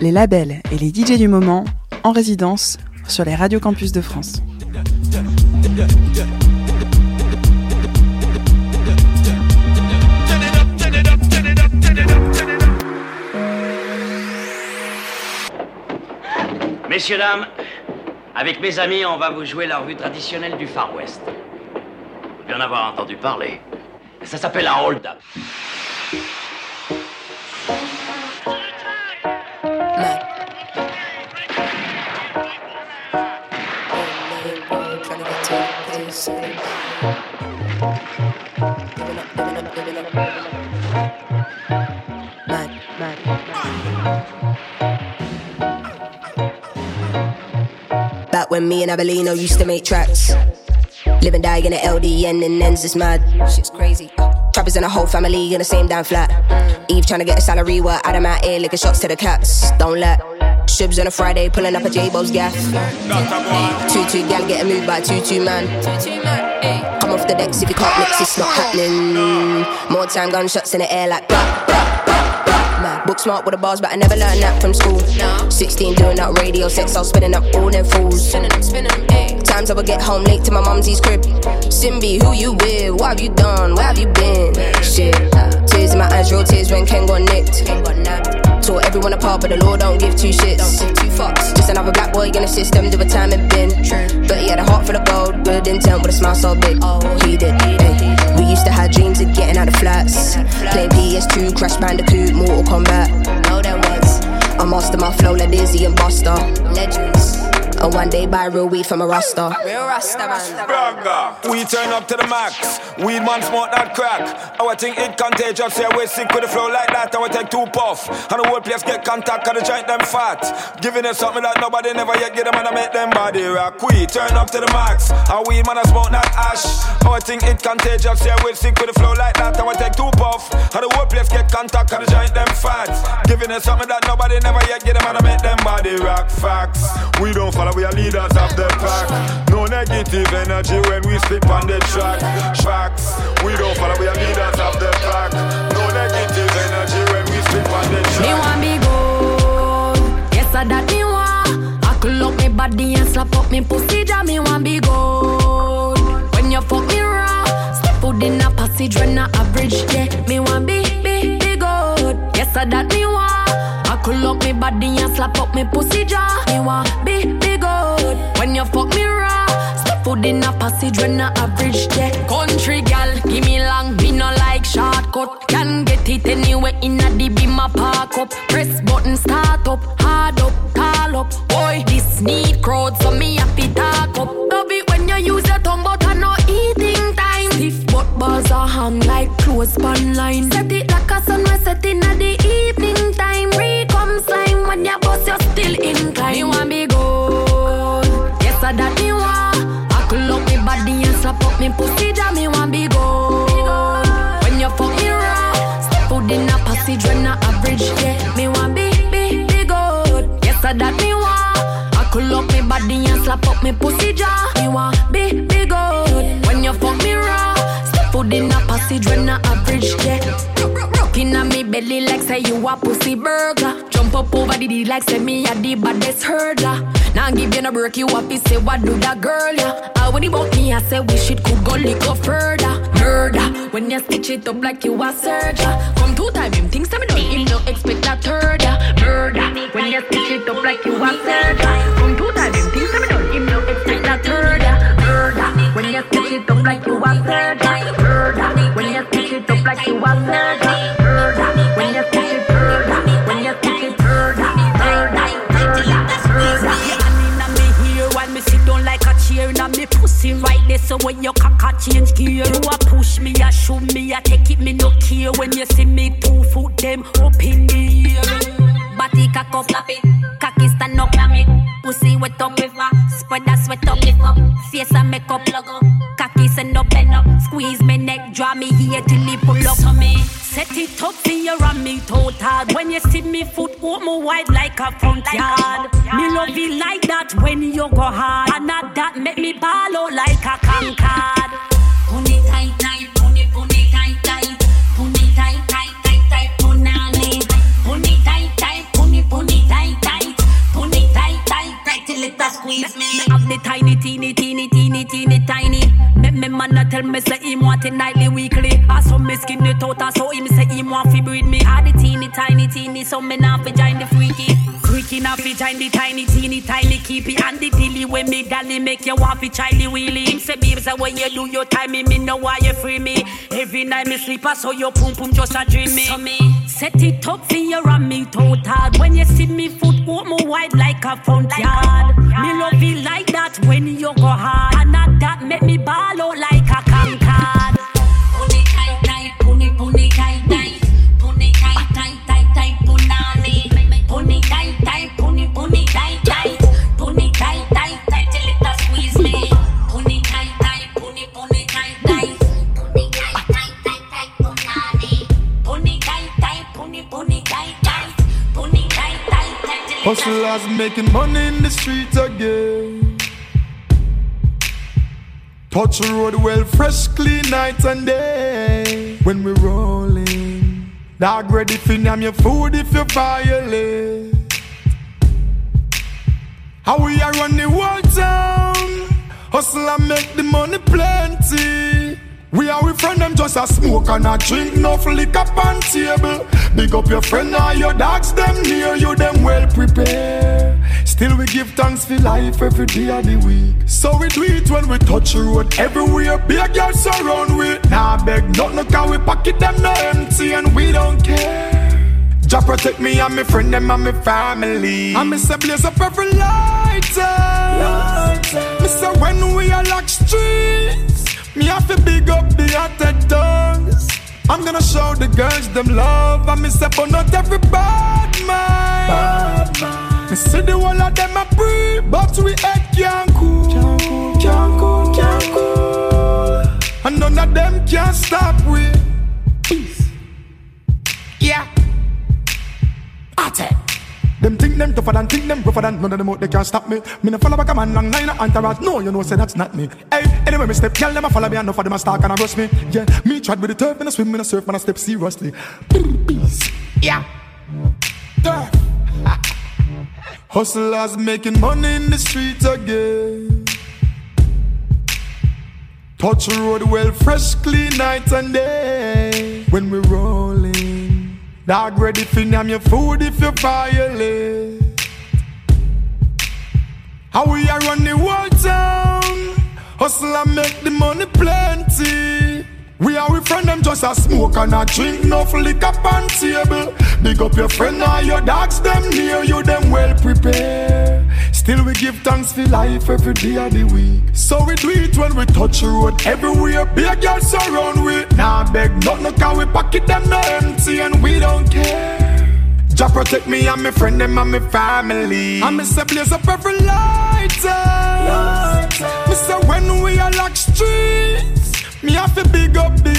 Les labels et les DJ du moment en résidence sur les radios campus de France. Messieurs, dames, avec mes amis, on va vous jouer la revue traditionnelle du Far West. Vous en avoir entendu parler. Ça s'appelle un hold-up. Me and Abelino used to make tracks. Live and die in the LDN and ends is mad. Shit's crazy. Trappers and a whole family in the same damn flat. Eve trying to get a salary, while out of my ear, licking shots to the cats. Don't let. Shibs on a Friday, pulling up a J-Bo's gaff. Two two gal getting moved by two two man. Come off the decks if you can't mix, it's not happening. More time, gunshots in the air like. Book smart with the bars, but I never learned that from school. 16 doing that radio sex, I was spinning up all them fools. Times I would get home late to my mumsy's crib. Simbi, who you with? What have you done? Where have you been? Shit. Tears in my eyes, real tears when Ken got nicked. Tore everyone apart, but the law don't give two shits. Two fucks. Just another black boy in the system, do a time and bin. But he had a heart full of gold, good intent with a smile so big. He did. Ay. Used to have dreams of getting out of flats. Playing PS2, Crash Bandicoot, Mortal Kombat. No, there was. I master my flow like Dizzee and Busta. Legends. And one day buy real weed from a Rasta. Real Rasta Braga. We turn up to the max. Weed man smoke that crack. Our thing it contagious. Yeah, we sick with the flow like that. I will take two puff. And the whole place get contact. Cause the joint them fat. Giving them something that nobody never yet get them and I make them body rock. We turn up to the max. Our weed man I smoke that ash. Our thing it contagious. Yeah, we sick with the flow like that. I will take two puff. And the whole place get contact. Cause the joint them fat. Giving them something that nobody never yet get them and I make them body rock. Facts. We don't follow, we are leaders of the pack. No negative energy when we spit on the track. Facts. We don't follow, we are leaders of the pack. No negative energy when we spit on the track. Me want be good. Yes, I that me want. I could lock me body and slap up me pussy. Ja, me want be good. When you fuck me raw, step foot in a passage when I average. Yeah, me want be be be good. Yes, I that me want. I up me body and slap up me pussy. Ja, me want be be good. When you fuck me raw, step foot in a passage when I average. Yeah, country gal, give me long, me no like shortcut. Can get it anywhere in a beam a park up. Press button start up, hard up, tall up. Boy, this need crowd, so me happy talk up. Love it when you use your tongue, but I no eating time. Stiff butt balls are hung like clothes line. Set it like a sun, we set in at the evening time. When you bust, you're still incline. You want me good? Yes, I that me want. I could lock me body and slap up me pussy, ja me want be good. When you fuck me raw, step foot in a passage when I average, yeah. Me want be, be, be good. Yes, I that me want. I could lock me body and slap up me pussy, ja. Me want be, be good. When you fuck me raw, step foot in a passage when I average, yeah. Rockin' on me belly like say you a pussy burger. Up over the D like say me a the baddest hurdler. Now give you no break, you happy say what do that girl, yeah. I when he bought me, I say we shit could go up further. Murder, when you stitch it up like you a surgeon. Come two time, him thinks I'm done, him no expect a third, yeah. Murder, when you stitch it up like you a surgeon. Come two time, him thinks I'm done, him no expect a third, yeah. Murder, when you stitch it up like you a surgeon. Murder, when you stitch it up like you a surgeon. So when your cocker change gear, you a push me, a shoot me, a take it, me no care. When you see me two foot them up in the air. Body cock up, slap it, cocky stand up, clam it. Pussy wet up, river, spread that sweat up, lift up. Face and make up, plug up. Squeeze me neck, draw me here till he pull up. So me set it up to your and me toe hard. When you see me foot, oh my wide like a front yard. Me love you like that when you go hard, and not that make me ball out like a concard. Pony tight, tight, pony, pony tight, tight, pony tight, tight, tight, tight, punani. Pony tight, tight, pony, pony tight, tight, pony tight, tight, tight till it squeeze me. Have the tiny, teeny, teeny him want it nightly, weekly. I saw me skin it out, I saw him say him want fi breed me. Had the teeny tiny teeny, so me now fi join the freaky. Freaky now fi join the tiny teeny tiny keepy and the dilly when me galley make you want fi chilly wheelie. Him say babes, when you do your time, me, me know why you free me. Every night me sleep, I saw your pum pum just a dream me. So me set it up for you and me total. When you see me foot open wide like a front yard. Me love it like that when you go hard. And that make me ball out like Hustlers making money in the streets again. Touch road well, fresh, clean night and day. When we rolling, dog ready for name your food if you violate. How we are run the whole town. Hustle and make the money plenty. We are with friend them just a smoke and a drink, no liquor on table. Big up your friend or your dogs, them near you, them well prepared. Still we give thanks for life every day of the week. So we do it when we touch the road everywhere. Big girls surround we. Nah beg nothing, no, cause we pocket them no empty and we don't care. Jah protect me and my friend them and my family. And me say blaze up every lighter. Me say when we are lock streets, me have to big up the hottest tongues. I'm gonna show the girls them love. And me say but not every bad man. Me say the whole of them a free, but we head can't cool. Can't cool, can't cool. And none of them can stop we. Them think them tougher than think them rougher than none of them out they can't stop me. Me no follow back a man long line of entourage. No, you know say that's not me. Hey, anyway me step, girl them a follow me and enough of them a stalk and a rush me. Yeah, me tried with the turf, me no swim, me no surf, man I step seriously. Peace. Yeah. Turf. Hustlers making money in the streets again. Touch the road well, fresh, clean night and day. When we rolling, dog ready for name your food if you violate. How we are run the whole town, hustle and make the money plenty. We are with friend them just a smoke and a drink, no liquor on table. Big up your friend or your dogs, them near you, them well prepared. Still we give thanks for life every day of the week. So we do it when we touch the road everywhere. Big girls surround we. Nah beg nothing, cause we pocket them no empty and we don't care. Jah protect me and my friend them and my family. And me say blaze up every lighter. Eh. Eh. Me say when we are lock streets, me have to big up the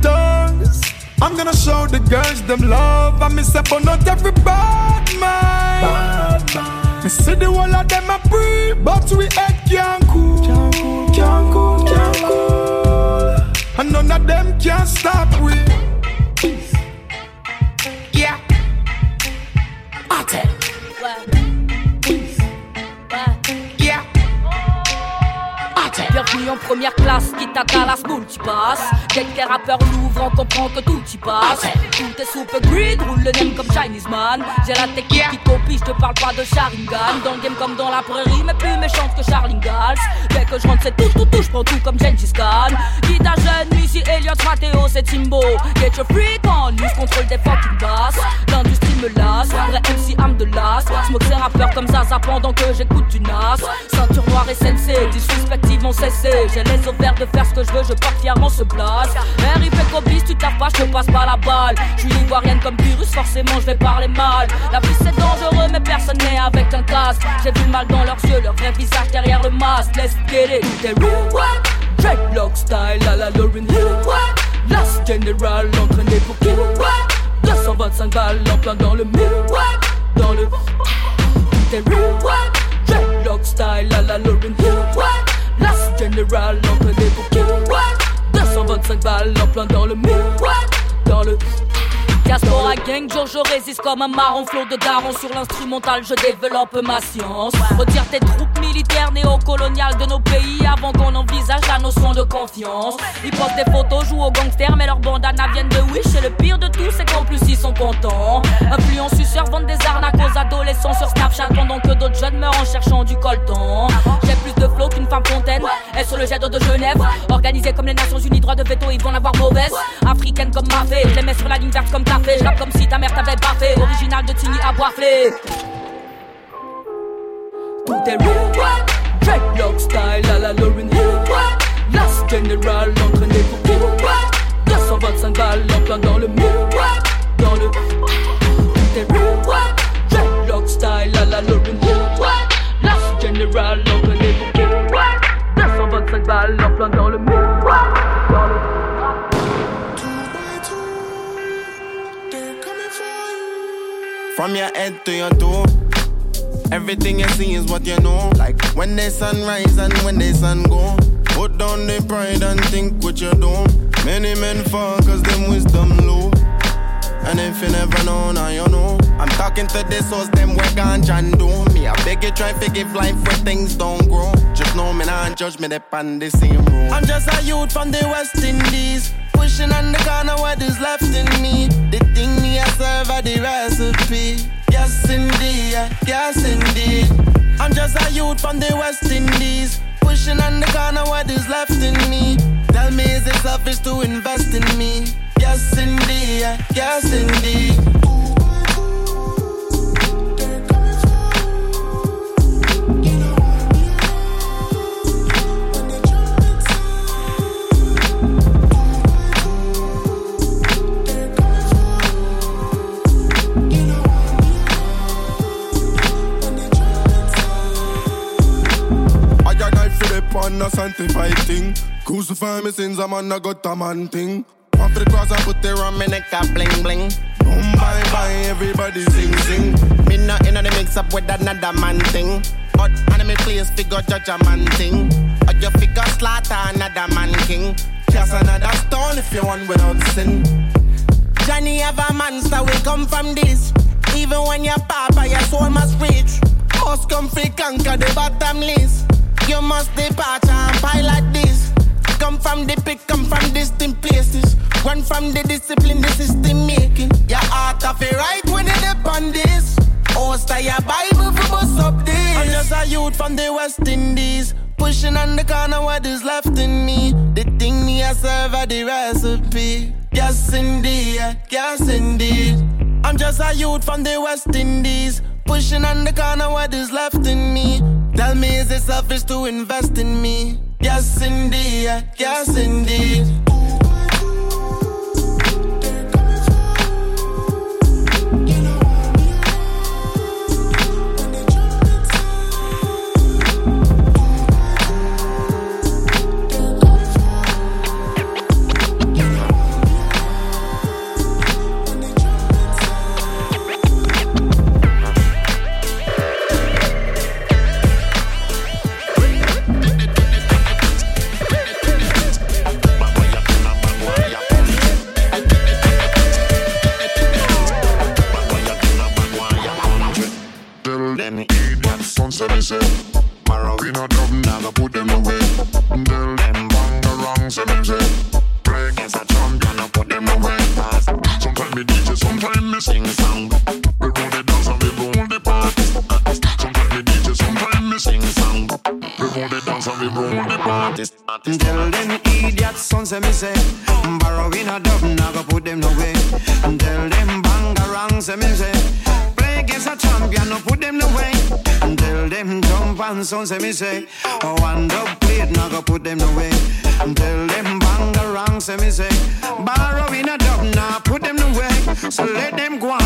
tongues. I'm gonna show the girls them love. And me say but not every bad man. Me say the whole of them a free, but we head can't cool. Can't cool, can't cool. And none of them can stop we. Yeah. Ate. Yeah. En première classe, quitte à Dallas, multipass. Dès que les rappeurs on comprend que tout y passe. Tout est soupe grid, roule le name comme Chinese man. J'ai la technique qui copie, je te parle pas de Sharingan. Dans le game comme dans la prairie, mais plus méchante que Charlie Gals. Dès que je rentre, c'est tout, tout, tout, je prends tout comme Gengis Khan. Guitare jeune, ici Elliot, Matteo, c'est Timbo. Get your freak on, lose contrôle des fucking basses. L'industrie me lasse, vrai MC âme de l'as. Smoke ses rappeurs comme Zaza pendant que j'écoute du Nas. Ceinture noire et sensei, disrespective mon cessé. J'ai les ovaires de faire ce que je veux, je porte fièrement ce blast. RIP Cobis, tu tapes je te passe pas la balle. Je suis ivoirienne comme virus, forcément je vais parler mal. La vie c'est dangereux, mais personne n'est avec un casque. J'ai vu le mal dans leurs yeux, leur vrai visage derrière le masque. Let's get it, real what? Dreadlock style à la Lauren Hill what? Last General entraîné pour kill what? 225 balles en plein dans le mille what? Dans le real what? Dreadlock style à la Lauren Hill what? Last général en des bouquets. 225 balles en plein dans le miroir, dans le Diaspora gang, jour je résiste comme un marron flot de daron Sur l'instrumental je développe ma science Retire tes troupes, militaire néocolonial de nos pays avant qu'on envisage la notion de confiance. Ils postent des photos, jouent aux gangsters, mais leurs bandanas viennent de Wish. Et le pire de tout, c'est qu'en plus ils sont contents. Influenceurs vendent des arnaques aux adolescents sur Snapchat pendant que d'autres jeunes meurent en cherchant du coltan. J'ai plus de flow qu'une femme fontaine. Et sur le jet d'eau de Genève, organisé comme les Nations Unies, droit de veto, ils vont l'avoir mauvaise. Africaine comme ma fée, je les mets sur la ligne verte comme café. Je comme si ta mère t'avait fait. Original de Tigny à boifler. Tout est real, dreadlock style à la Lauren Hill. Last General entraîné pour kill. 225 balles en plein dans le mur. Dans le. Tout est real, dreadlock style à la Lauren Hill. Last General entraîné pour kill. 225 balles en plein dans le mur. From your head to your toe. Everything you see is what you know. Like when the sun rise and when the sun go. Put down the pride and think what you do. Many men fall cause them wisdom low. And if you never know, now you know. I'm talking to this souls, them work on and do. Me, I beg you, try to give life where things don't grow. Just know me, not judge me, they on the same road. I'm just a youth from the West Indies. Pushing on the corner what is left in me. The thing me, I serve are the recipe. Yes, indeed, yes, indeed. I'm just a youth from the West Indies. Pushing on the corner what is left in me. Tell me, is it selfish to invest in me? Yes, indeed, yes, indeed. On a sanctified thing. Crucify me sins, I'm on a got a man thing. Off the cross, I put the rum in neck, a bling bling. Boom, bye bye, everybody sing sing. Me not in the mix up with another man thing. But enemy place figure judge a man thing. Or you figure slaughter another man king. Just another stone if you want without sin. Johnny have a monster, we come from this. Even when you're papa, your soul must reach. Must come free, conquer the bottomless. You must depart and pilot this. Come from the pick, come from distant places. Run from the discipline, the system making. Your heart of it right when you dip on this. Oh, stay your Bible for bust up this. I'm just a youth from the West Indies. Pushing on the corner what is left in me. The thing me I serve are the recipe. Yes, indeed, yes, indeed. I'm just a youth from the West Indies. Pushing on the corner what is left in me. Tell me, is it selfish to invest in me? Yes, indeed, yes, indeed. Sound say me say Oh, one dub plate, now go put them away Tell them bang around, say me say Borrow in a dub, now put them away So let them go and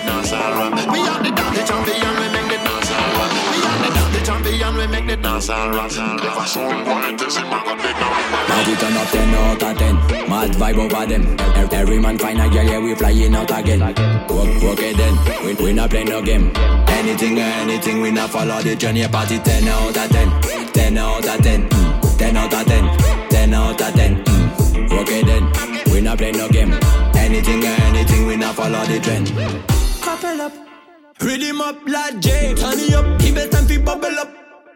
the dance all run. We are the dance champion, we make the dance all run. We are the dance champion, we make the dance all run. I saw boy, this is my god, they know. Party turn up 10 out of 10 Mad vibe over them Every man find a girl, yeah, we flying out again work then, we, we not play no game Anything or anything, we not follow the journey Party 10 out of 10 10 out of 10 mm. 10 out of 10 10 out of 10 mm. Work then, we not play no game Anything or anything, we not follow the trend Rhythm up, lad J Turn it up, keep it time fi bubble up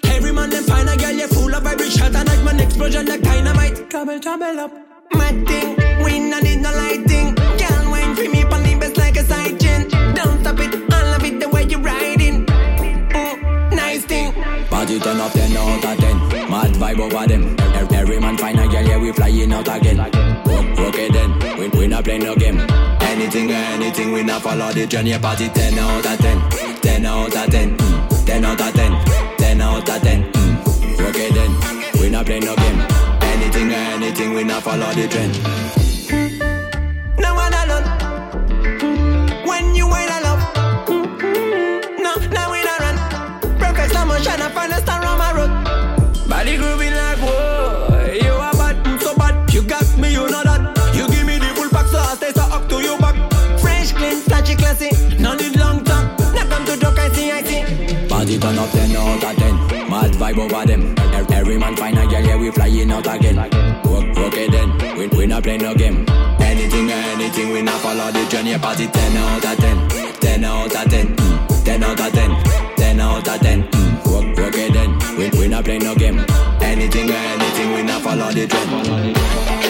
Every man them find a girl, you full of every shot and like man explosion like dynamite. Trouble, trouble up. Mad thing, we not need no lighting. Girl, wine for me on the best like a side chin. Don't stop it, I love it the way you riding. Mm, nice thing. Party turn up 10 out of 10 Mad vibe over them Every man find a girl, yeah, we flying out again Work, work then, we, we not play no game Anything anything, we not follow the journey Party 10 out of 10 10 out of 10 mm. 10 out of 10 10 out of 10. Mm. Okay then, we not play no game. Anything anything, we not follow the trend. Turn up 10 out of 10 Mad vibe over them. Every man find a girl, yeah, we flying out again. It then, we, we not play no game. Anything anything, we not follow the journey. Party 10 out of 10 10 out of 10 mm. 10 out of 10 10 out of 10 mm. It then, we, we not play no game. Anything anything, we not follow the trend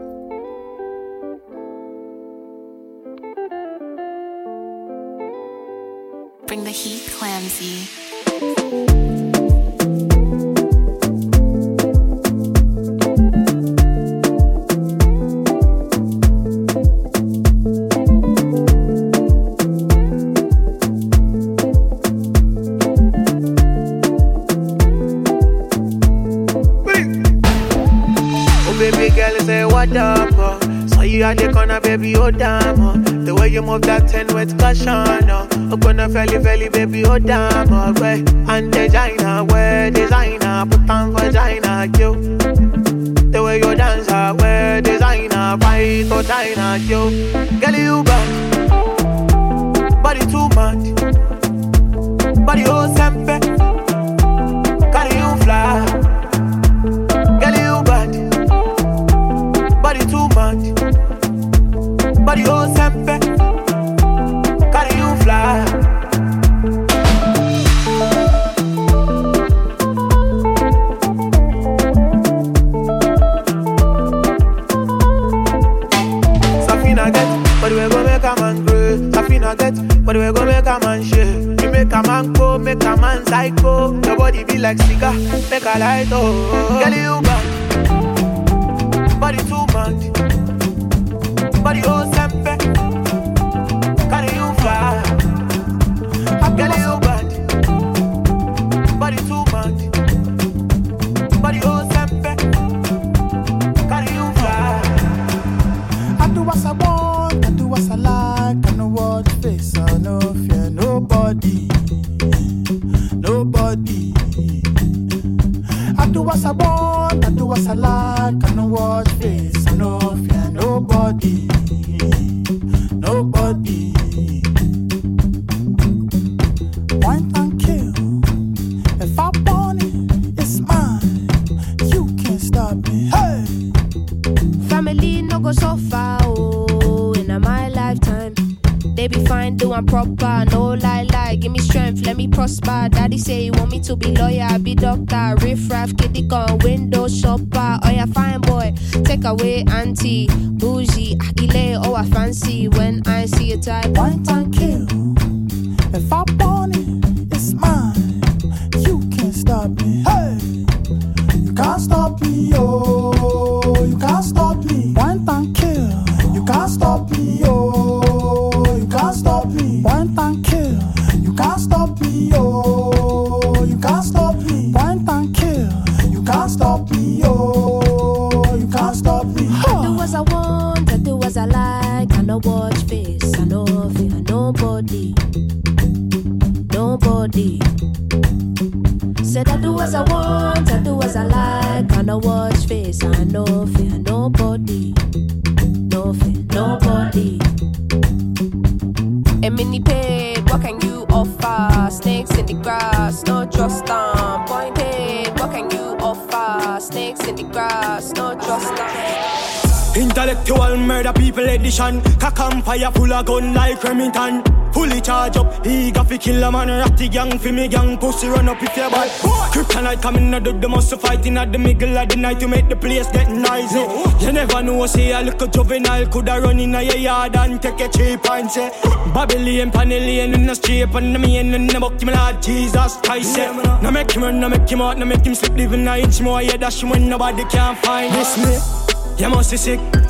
Like cigar, make a light oh. Girl, you bad, people. Cock fire full of gun like Remington. Fully charge up, eager fi kill a man. Ratty gang fi me gang, pussy run up if you bad. Kryptonite coming out of the muscle fighting at the middle of the night to make the place get noisy. You never know, say a little juvenile coulda run in a your yard and take a cheap and say Babylon, Panellian in the street and the main in the buck, me Lord Jesus Christ. Yeah. Now make him run, now make him out, now make him slip, living a inch more. Yeah, dash when nobody can find this me. You must be sick.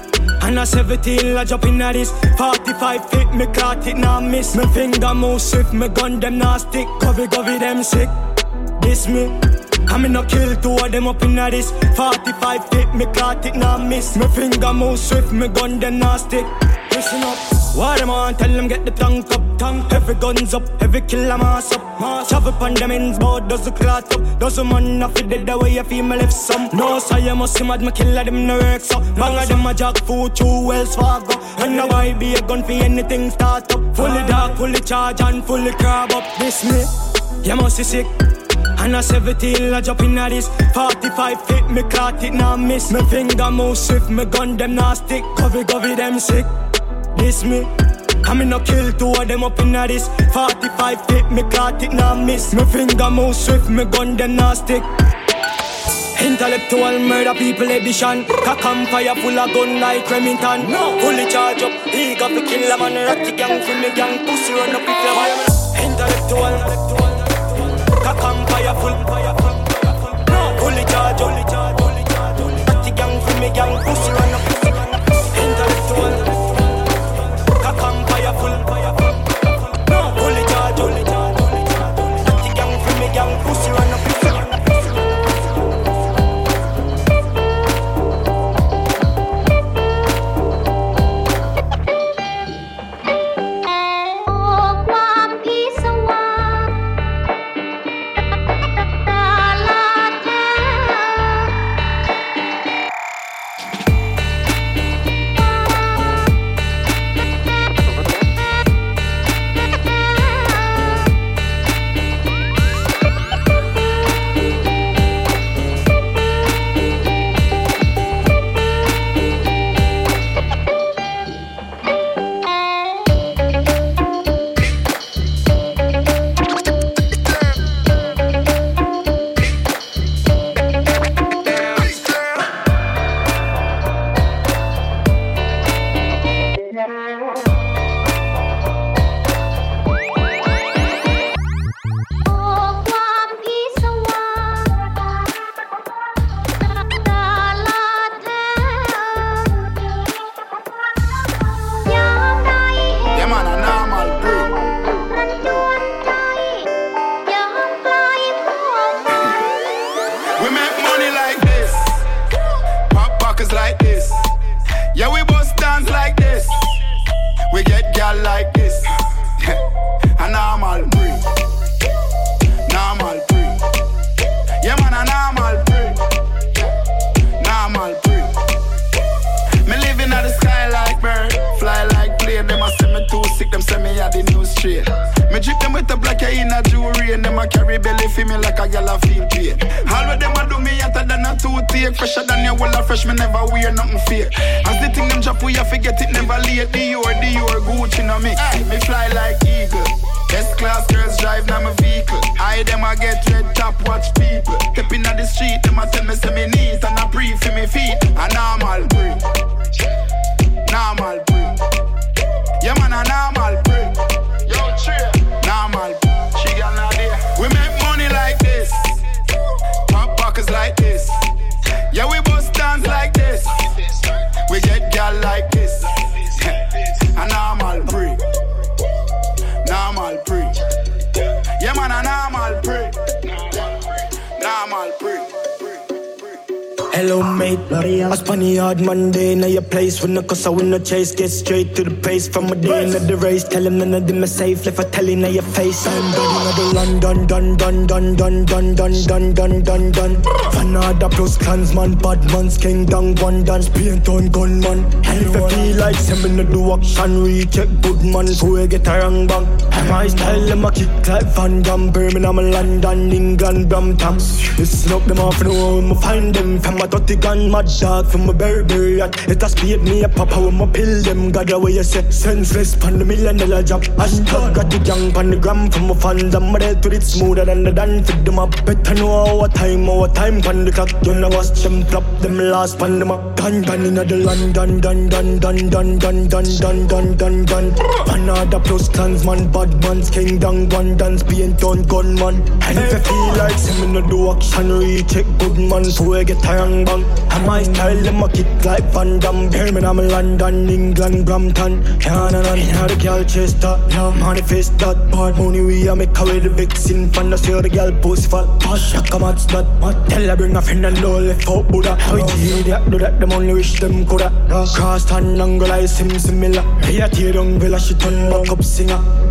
And a 17, I jump in this 45 feet, me caught it, now miss. Me finger move swift, me gun them now stick. Covey, covey, them sick. This me I me no kill two of them up in this. 45 feet, me caught it, now miss. Me finger move swift, me gun them now stick. Listen up. What them on, tell them get the tank up, tank. Every guns up, every kill a mass up. Mass up on them ends, board does the clot up. Does the man fit dead the way you feel me left some. No, so you must see mad, me killer them no work so Bang of them a jack food, two Wells Fargo And now I be a gun for anything start up. Fully dark, fully charge and fully crab up. This me, you must be sick and a 17, I jump in at this. 45 feet, me caught it, now miss. Me finger move swift, me gun them now stick. Covey, covey, them sick. This me. I me no kill two of them up in a this. 45 feet, me caught it, now miss. Me finger move swift, me gun them now stick. Intellectual murder people edition. Cock and fire full of gun like Remington. Fully charge up, eager to kill a man. Ratty gang me gang, pussy run up if you want Intellectual Cock and fire full. Fully charge Ratty gang me gang, pussy run up your place when the cause I win the chase. Get straight to the pace from a day into the race. Tell him none of them are safe. If I tell him now your face, I'm done. London, done, done, done, done, done, done, done, done, done, done. Fanada plus clansman, bad man's king, down one dance, paint on gunman. And if I feel like sending the do action, recheck good man, I get a wrong bang. My style, them a kick like Van Damme, Birmingham, London, England, Brampton. Listen up, them off and home, find them from a dirty gun, mad dog from a Burberry hat. It has paid me a papa when my pill them. God, away you say senseless pan the million dollar job. Hashtag got the young pan the gram from my fans. I'm ready to it smoother than the dance. Fit them up, better know our time, our time pan the clock. You know watch them flop them last pan them up. Done done in the London, done done done done done done done done done done. Another plus clansman, bad man's king down one dance, paint on gunman. And if I feel like send me no do action, recheck good man, so I get a wrong bang. And my style, them a kick like Van Damme. Birmingham, London, England, Brampton. Can't and on the girl that. Yeah, manifest that part. Money we a make away the vixen. Fan the see the girl post fat. Push, I come out that. What tell her bring a friend and no left out Buddha. How it idiot do that, them only wish them coulda. Cross and angle like sim similar. Hey, I tear down villa, she turn back up singer.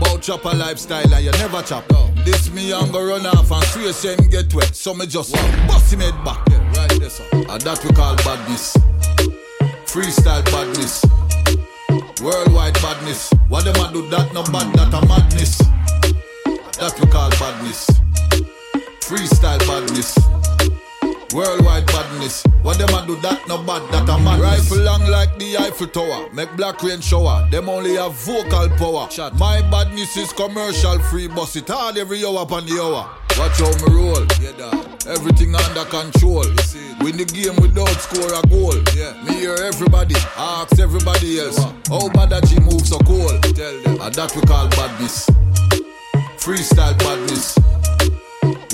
Bout chop a lifestyle and you never chop. This me I'm gonna run off and swear same get wet, so me just bust him head back. Yeah, right there, sir. And that we call badness. Freestyle badness. Worldwide badness. What them a do that no bad, that a madness. That we call badness. Freestyle badness. Worldwide badness. What them a do that no bad, that a madness. Rifle long like the Eiffel Tower. Make black rain shower. Them only have vocal power. My badness is commercial free. Bust it hard every hour upon the hour. Watch how me roll. Everything under control. Win the game without score a goal. Me hear everybody, ask everybody else. How bad that she move so cold. Tell them. And that we call badness. Freestyle badness.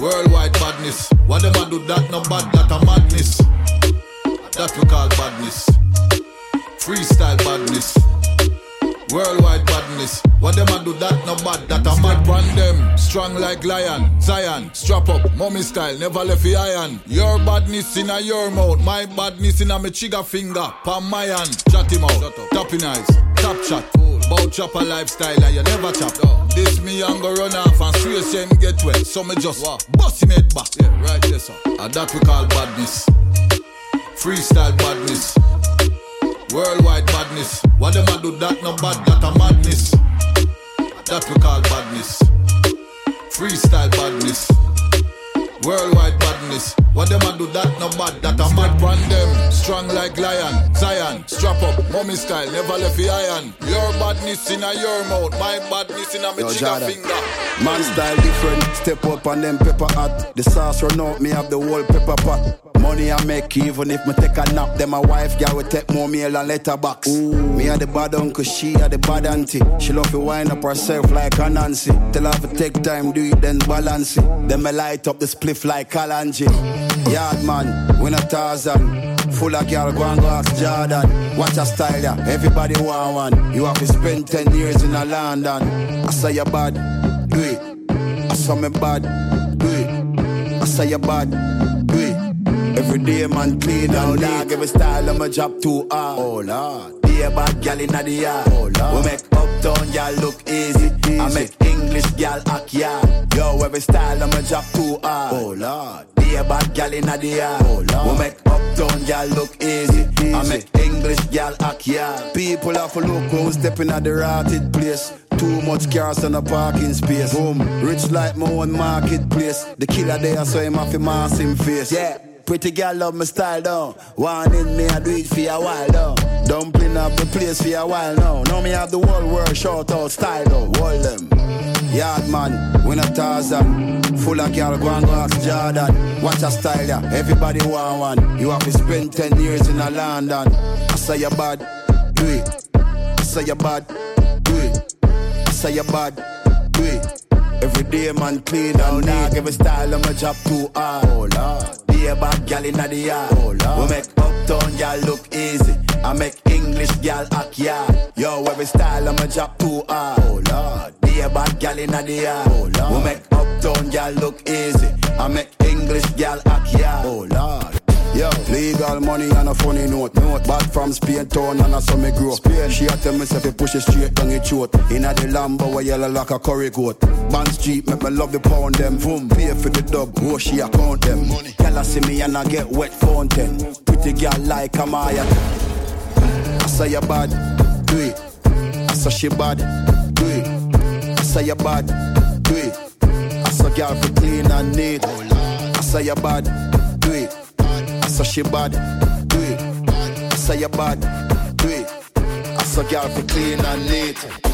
Worldwide badness. What them a do that no bad, that a madness. That we call badness. Freestyle badness. Worldwide badness. What them a do that no bad, that a mad on them. Strong like lion. Zion, strap up, mommy style, never left the iron. Your badness in a your mouth, my badness in a me trigger finger. Palm my hand, chat him out, tapping eyes, top shot. Bout chop a lifestyle and you never chop. This me young go run off and swear same get wet. So me just bust him head back. Yeah, right there, sir. And that we call badness. Freestyle badness. Worldwide badness. What them a do that no bad, that a madness. That we call badness. Freestyle badness. Worldwide badness. What them a do that no bad, that a mad brand them. Strong like lion. Zion, strap up, mommy style, never left the iron. Your badness in a your mouth, my badness in a me Jada. finger. Man style different, step up on them pepper hot. The sauce run out, me have the whole pepper pot. Money I make even if me take a nap, then my wife girl will take more meal and letterbox. Me a the bad uncle, she a the bad auntie. She love to wind up herself like a Nancy. Tell her to take time, do it then balance it. Then me light up the spliff like Kalanji. Yard man, we not Tarzan. Full of girl, go and go ask Jordan. Watch a style, yeah. Everybody want one. You have to spend 10 years in a London. I say you bad, do it. I saw me bad, do it. I say you bad, do it. Every day man clean and dog. Every style of my job too hard. Oh lord, be a bad gal inna the yard. Oh lord, we make uptown gal look easy. I make English gal act yard. Yo, every style my job too hard. Oh lord, be a bad gal inna the yard. Oh lord, we make uptown gal look easy. I make English gal act yard. People have to look who's stepping at the rotted place. Too much cars on a parking space. Boom, rich like my own marketplace. The killer there, so him have to mask him face. Yeah. Pretty girl love my style down. One in me, I do it for a while down. Dumpling up the place for a while now. Now me have the whole world short out style though. Hold them. Yard man, we not Tarzan. Full of girl, go and go ask Jordan. Watch a style yeah. Everybody want one. You have to spend 10 years in a London. I say you bad, do it. I say you bad, do it. I say you bad, do it. Every day man clean and give Every style of my job too hard. Oh lord. Be a bad gal inna the yard. Oh lord. We make uptown gal look easy. I make English gal act yard. Yo, every style of my job too hard. Oh lord. Be a bad gal inna the yard. Oh lord. We make uptown gal look easy. I make English gal act yard. Oh lord. Yo, legal money and a funny note. Note bad from Spain town and a some me grow. Spain, she a tell me say push it straight down your throat. Inna the Lambo where yellow like a curry goat. Band street make me love the pound them. Boom, pay for the dub, oh she account them. Money. Girl I see me and I get wet fountain. Pretty girl like a Maya. I say you bad, do it. I say she bad. I say you bad, do it. I say girl for clean and neat. I say you bad, do it. I say she bad, do it. I say you bad, do it. I say girl for clean and neat.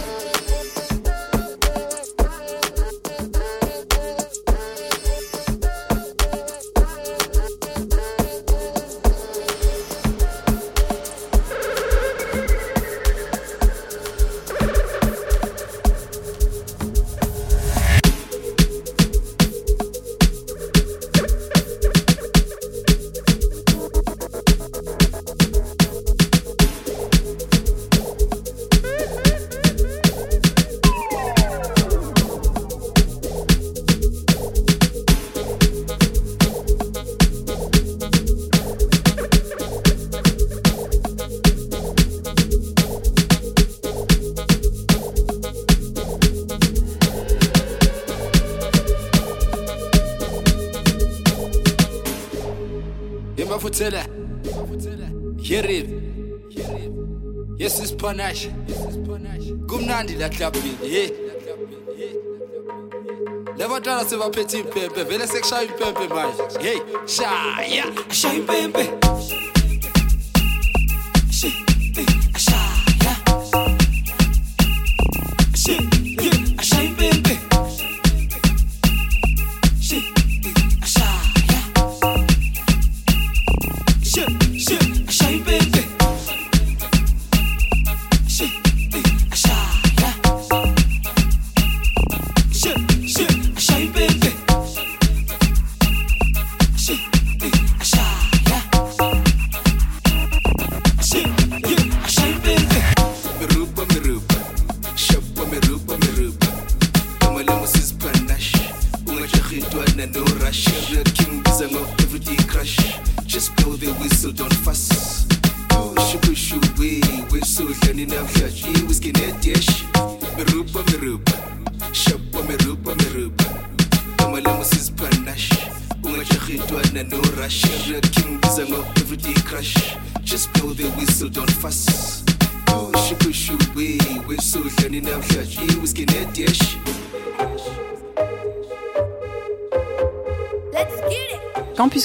Yemafuthela Yerib Yes is panache. Kumnandi la clubini hey. Labatwana sebaphethe impempe vele sekushaya impempe manje. Hey shaya shaya impempe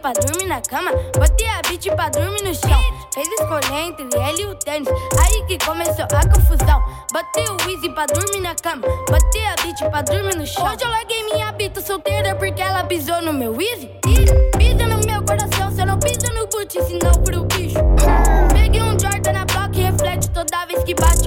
Pra dormir na cama, botei a beat pra dormir no chão. Fez escolher entre ele e o tênis, aí que começou a confusão. Botei o Easy pra dormir na cama, botei a beat pra dormir no chão. Hoje eu larguei minha bita solteira porque ela pisou no meu Easy. Pisa no meu coração, cê não pisa no Gucci, senão pro bicho. Peguei um Jordan na block e reflete toda vez que bate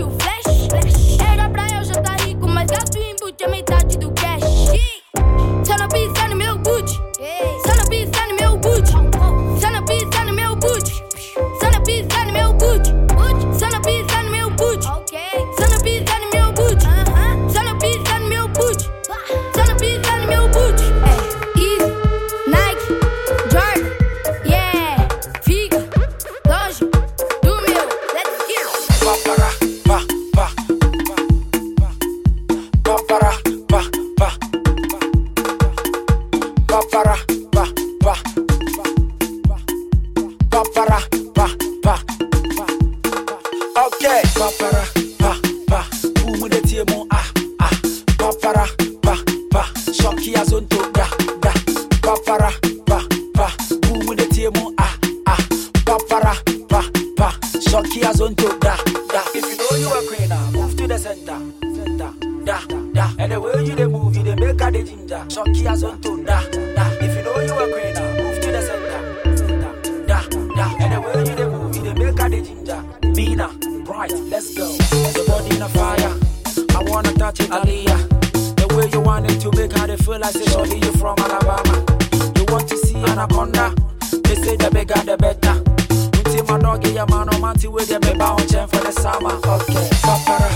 And the way you move, you dey make her the ginger. Mina, bright, let's go. Your body in a fire, I wanna touch it, Aliyah. The way you want it to make her they feel like say surely you from Alabama. You want to see anaconda? They say the bigger the better. Unti my dog yeah man no man with them me bound chain for the summer. Okay, papara,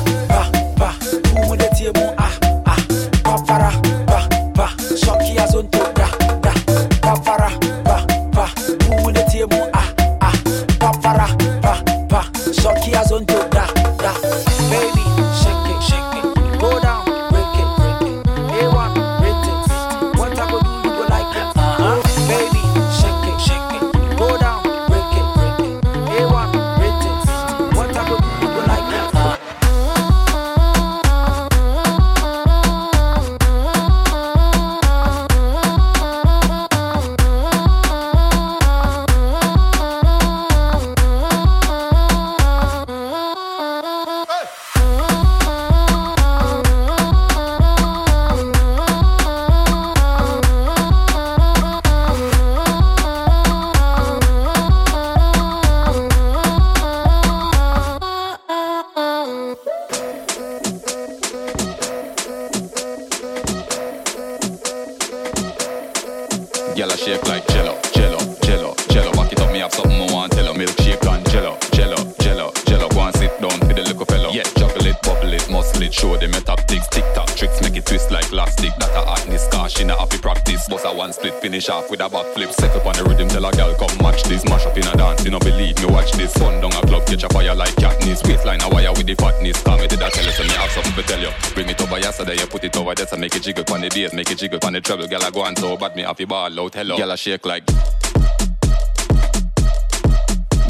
Katniss. Waistline a wire with the fatness. Call me did I tell you, so me have something to tell you. Bring it over yesterday, you put it over there, so make it jiggle on the days, make it jiggle on the treble. Girl, I go and so bad me happy ball out, hello. Girl, I shake like.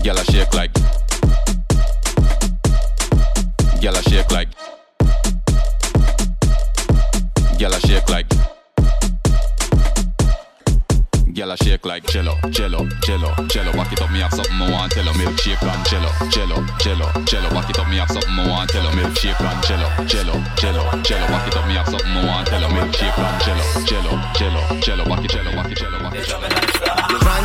Girl, I shake like. Girl, I shake like. Girl, I shake like. Girl, I shake like jello, jello, jello, jello. Back it up, me have something I want tell her. Milkshake and jello, jello, jello, jello. Back it up, me have something I want tell her. Milkshake and jello, jello, jello, jello. Back it up, me have something I want tell. Milkshake and jello, jello, jello, jello. Back it, jello, back it, jello, back it, jello.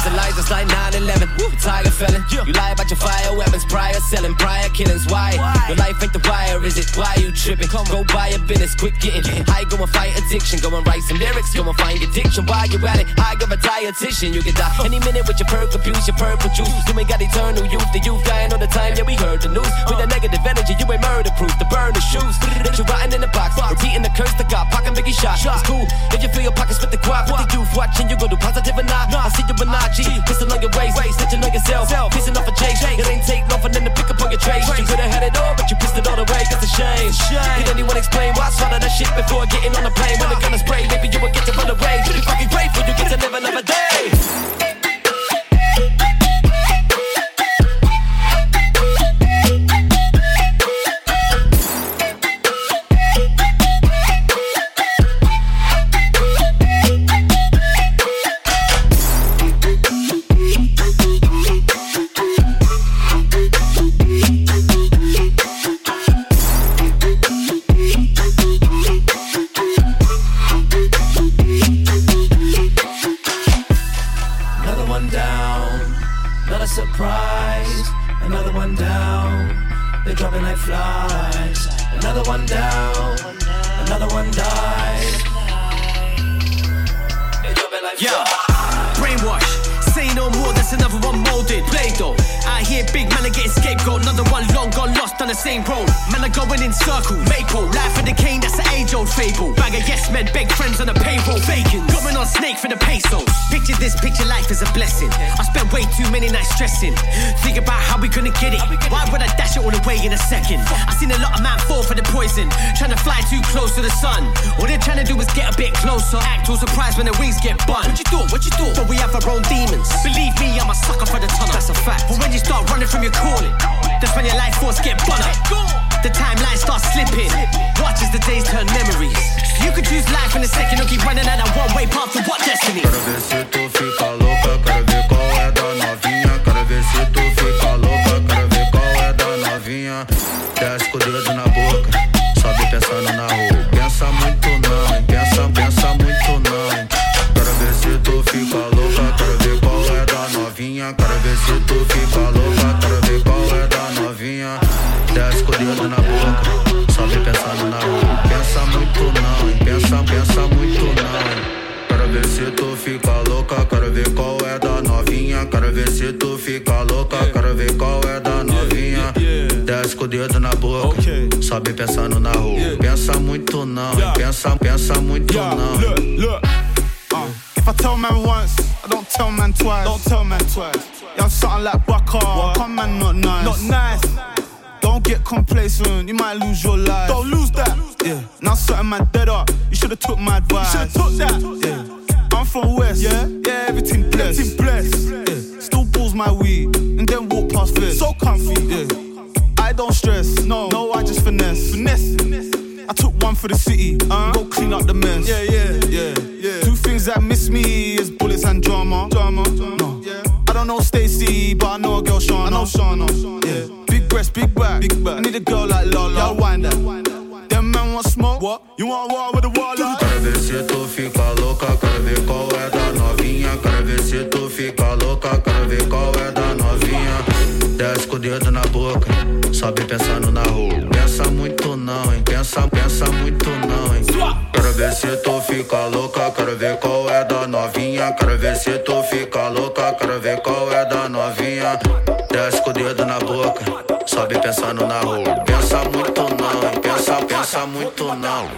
Rhymes and lies just like 9-11 You tiger felon You lie about your fire weapons Prior selling, prior killings Why? Your life ain't the wire, is it? Why you tripping? Go buy a business, quit getting high Go and fight addiction Go and write some lyrics Go and find addiction. Why you at it? I give a dietitian You can die. Any minute with your perk abuse Your purple juice. You ain't got eternal youth The youth dying all the time Yeah, we heard the news. With that negative energy You ain't murder proof The burn the shoes. That you rotting in the box Repeating the curse to God Pocket Biggie shot. It's cool If you fill your pockets with the quad With the youth watching You go do positive or not. I see you Benachi Pistol on your waist Snitching on yourself Pissing off a chase It ain't take nothing to pick up on your trace. You could've had it all But you pissed it all away. That's a shame. Did anyone explain Why I swallow that shit Before getting on the plane? When the gun is spray Maybe you would get to run away. Be fucking grateful You get to live another day too many nights stressing. Think about how we gonna get it. Why would I dash it all away in a second? I seen a lot of man fall for the poison. Trying to fly too close to the sun. All they're trying to do is get a bit closer. Act all surprised when the wings get bun. What you thought? What you thought? But we have our own demons. Believe me, I'm a sucker for the tunnel. That's a fact. But when you start running from your calling, that's when your life force get butter. The timeline starts slipping. Watch as the days turn memories. You could choose life in a second or keep running at a one-way path to what destiny. Dedo na boca, sobe pensando na rua. Pensa muito não, hein? pensa, pensa muito não. Look, look. Uh, if I tell man once, I don't tell man twice. Don't tell man twice. Yeah, I'm something like Baka. Come man, not nice. Not nice. Don't get complacent, you might lose your life. Don't lose that. Yeah. Now something man dead up. You should've took my advice. You should've took that. Yeah. I'm from West. Yeah. Yeah. Everything blessed. Everything blessed. Yeah. Still balls my weed and then walk past this. So comfy. Yeah. Don't stress. No. No, I just finesse. Finesse. I took one for the city. Uh, go clean up the mess. Yeah, yeah, yeah, yeah. Two things that miss me is bullets and drama. Drama. No. I don't know Stacy, but I know a girl Shana. I know Shana. Yeah. Big breast, big back. Big back. I need a girl like Lola. Yeah, wind that. Them men want smoke. What? You want war with the wall? Quero ver se tu fica louca, quero ver qual é da novinha. Quero ver se tu fica louca, quero ver qual é da. Desce com o dedo na boca, sobe pensando na rua. Pensa muito não, hein? Pensa, pensa muito não, hein? Quero ver se tu fica louca, quero ver qual é da novinha. Quero ver se tu fica louca, quero ver qual é da novinha. Desce com o dedo na boca, sobe pensando na rua. Pensa muito não, hein? Pensa, pensa muito não.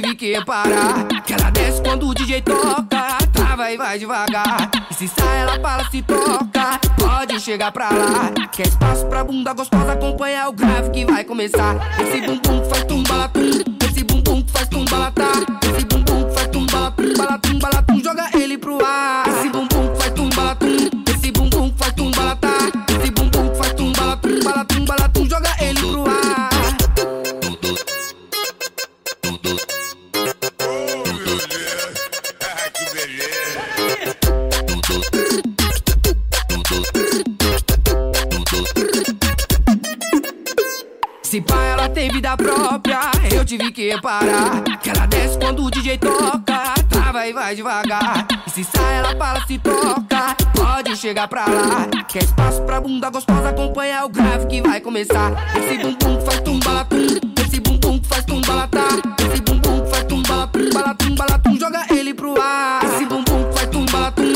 Tive que reparar. Que ela desce quando o DJ toca, trava e vai devagar. E se sai, ela fala, se toca, pode chegar pra lá. Quer espaço pra bunda gostosa, acompanha o grave que vai começar. Esse bumbum faz tumbalatum, esse bumbum faz tumbalatá. Esse bumbum faz tumbalatum, balatum, balatum, joga ele pro ar. Esse bumbum reparar. Que ela desce quando o DJ toca, trava e vai devagar. E se sai, ela fala, se toca, pode chegar pra lá. Quer espaço pra bunda gostosa, acompanha o grave que vai começar. Esse bumbum que faz tumbalatum, esse bumbum que faz tumbalatá. Esse bumbum que faz tumbalatum, balatum, balatum, joga ele pro ar. Esse bumbum que faz tumbalatum,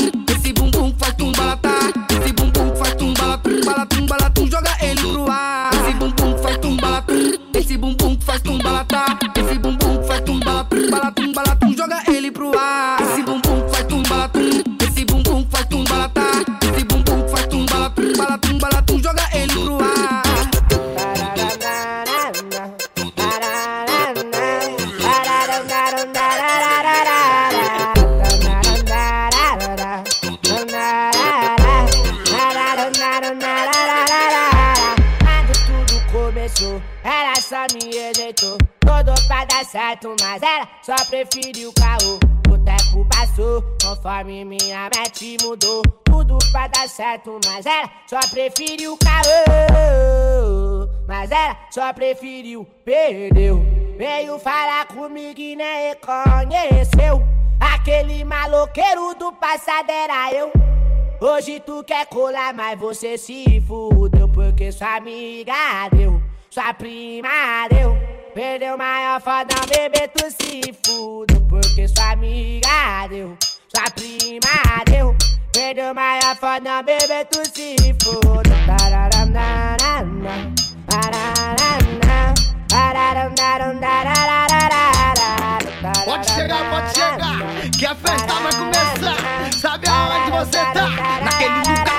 só preferiu caô. O tempo passou, conforme minha mente mudou. Tudo pra dar certo, mas ela só preferiu caô. Mas ela só preferiu, perdeu. Veio falar comigo e nem reconheceu. Aquele maloqueiro do passado era eu. Hoje tu quer colar, mas você se fudeu. Porque sua amiga deu, sua prima deu. Perdeu maior foda, bebê, tu se fudeu. Porque sua amiga deu, sua prima deu. Perdeu maior foda, bebê, tu se tararana, Pode chegar, pode chegar, que a festa vai começar. Sabe aonde você tá? Naquele lugar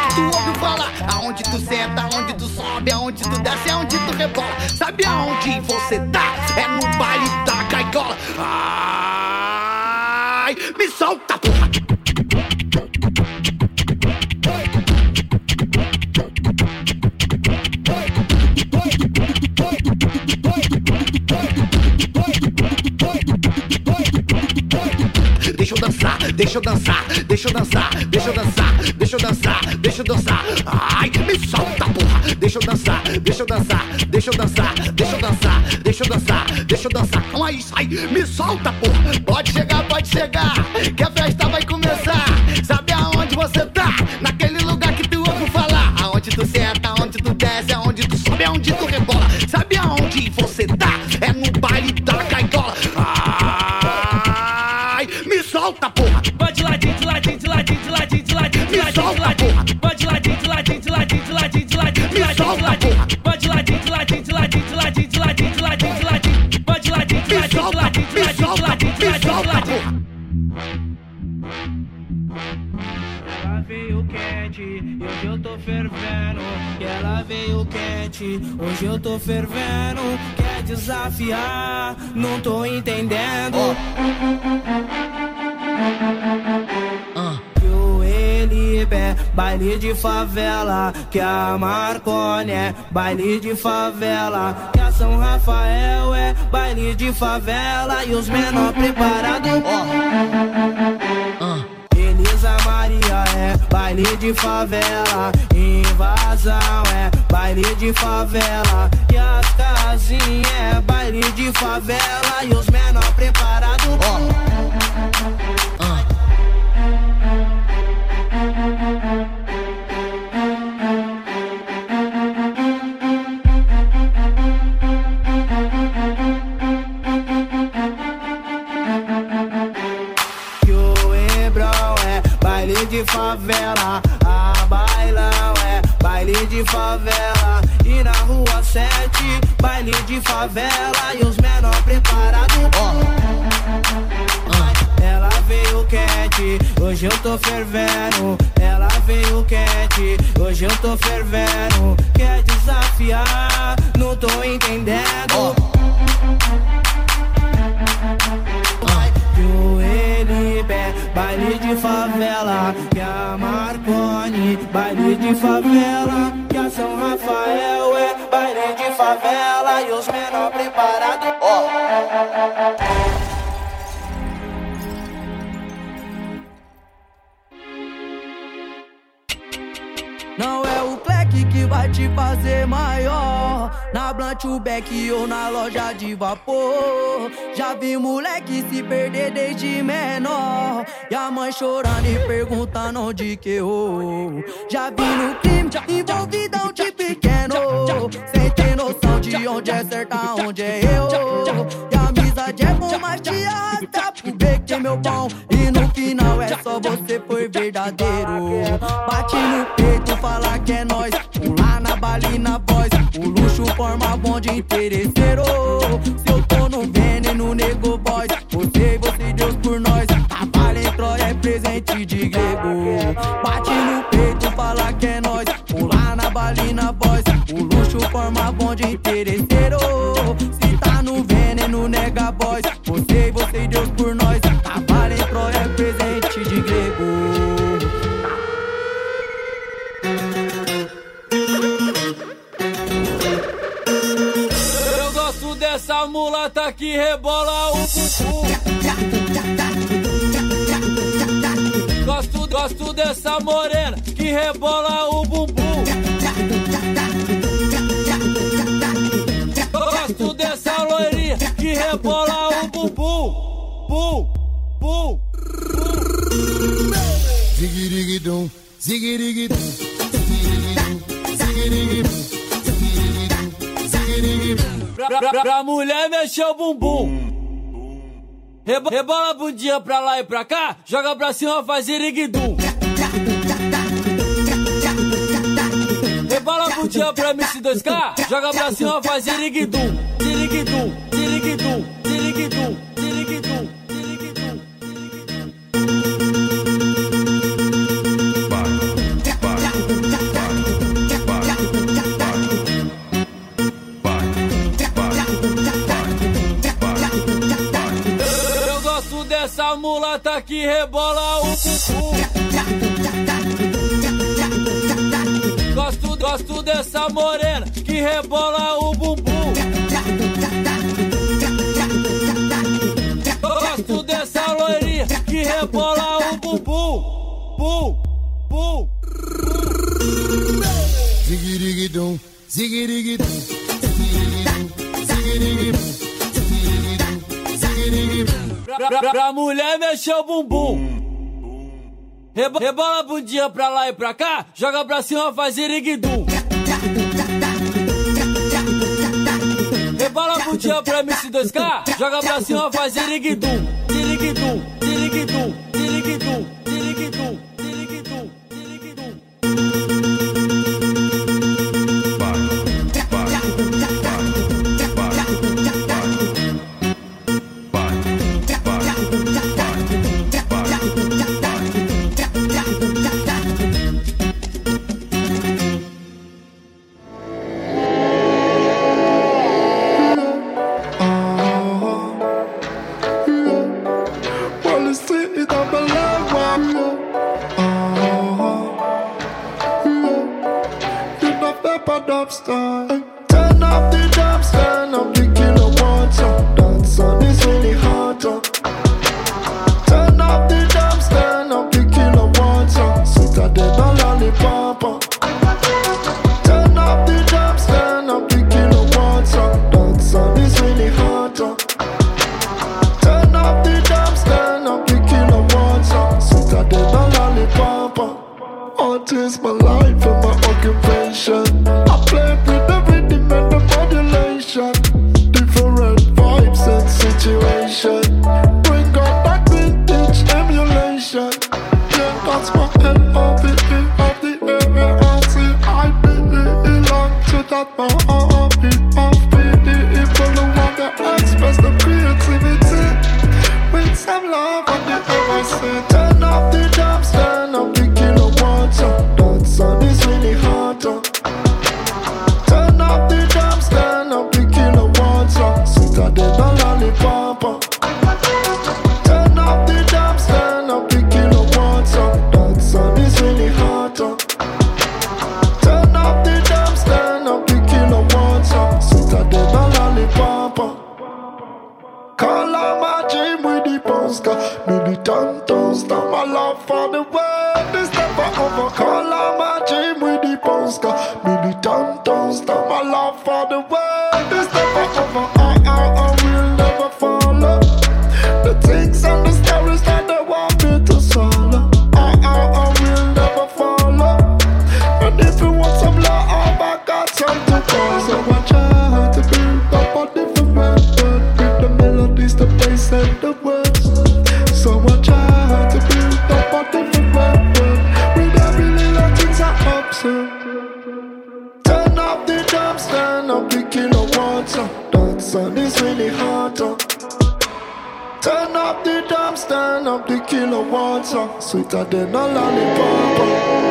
Aonde tu senta, aonde tu sobe, aonde tu desce, aonde tu rebola. Sabe aonde você tá? É no baile da caicola. Ai, me solta, porra. Deixa eu dançar, deixa eu dançar, deixa eu dançar, deixa eu dançar, deixa eu dançar, deixa eu dançar. Ai, me solta, porra. Deixa eu dançar, deixa eu dançar, deixa eu dançar, deixa eu dançar, deixa eu dançar, deixa eu dançar. Calma aí, me solta, porra. Pode chegar, pode chegar, que ladinho, de ladinho. Vai de ladinho, de ladinho, de ladinho, de ladinho, de ladinho, de ladinho, de ladinho. Vai de ladinho, de ladinho, de ladinho, de ladinho, de ladinho, de ladinho, de ladinho. Ela veio quente, e hoje eu tô fervendo. E ela veio quente, hoje eu tô fervendo. Quer desafiar, não tô entendendo. Que baile de favela. Que a Marcone é baile de favela. Que a São Rafael é baile de favela. E os menor preparados. Elisa Maria é baile de favela, invasão é baile de favela, e as casinhas é baile de favela, e os menor preparados. Que favela, a bailão é baile de favela, e na rua 7, baile de favela, e os menor preparados. Ela veio quente, hoje eu tô fervendo. Ela veio quente, hoje eu tô fervendo. Quer desafiar, não tô entendendo. Que baile de favela. Que a Marconi, baile de favela. Que a São Rafael é baile de favela. E os menor preparados. Não que vai te fazer maior. Na Blunt, o Beck ou na loja de vapor. Já vi moleque se perder desde menor. E a mãe chorando e perguntando onde que errou. Já vi no crime envolvidão de pequeno. Sem ter noção de onde é certo, onde é erro. E a amizade é bom, mas te arrasta pro beco que é meu pão. E no final é só você foi verdadeiro. Bate no peito, fala que é nós. Pular na e voz. O luxo forma bonde interesseiro. Se eu tô no veneno, nego boys. Você, você, Deus por nós. Trabalho em Troia é presente de grego. Bate no peito, fala que é nós. Pular na bala e na voz. O luxo forma bonde interesseiro. a mulata que rebola o bumbum. Gosto, gosto dessa morena que rebola o bumbum. Gosto dessa loirinha que rebola o bumbum. Bum, bum, bum. Ziguiriguidum, ziguiriguidum. pra, pra, pra mulher mexer o bumbum. Reba, rebola a bundinha pra lá e pra cá, joga pra cima, fazer iriguidum. Rebola a bundinha pra MC2K, joga pra cima, fazer iriguidum, iriguidum. a mulata que rebola o bumbum. Gosto, gosto dessa morena que rebola o bumbum. Gosto dessa loirinha que rebola o bumbum. Bum, bum. Zigirigidum, zigirigidum, zigirigidum, zigirigidum. pra, pra, pra mulher mexer o bumbum. Reba, rebola a bundinha pra lá e pra cá, joga pra cima, faz iriguidum. Rebola a bundinha pra MC2K, joga pra cima, faz iriguidum. militantes dans ma for the world. sweeter than a lollipop.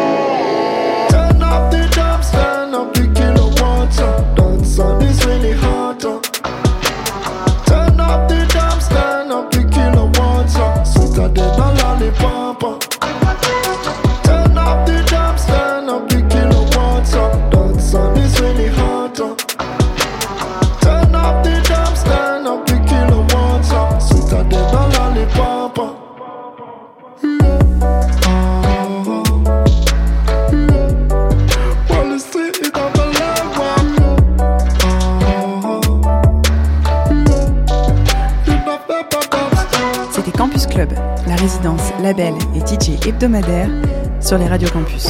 Sur les radios campus.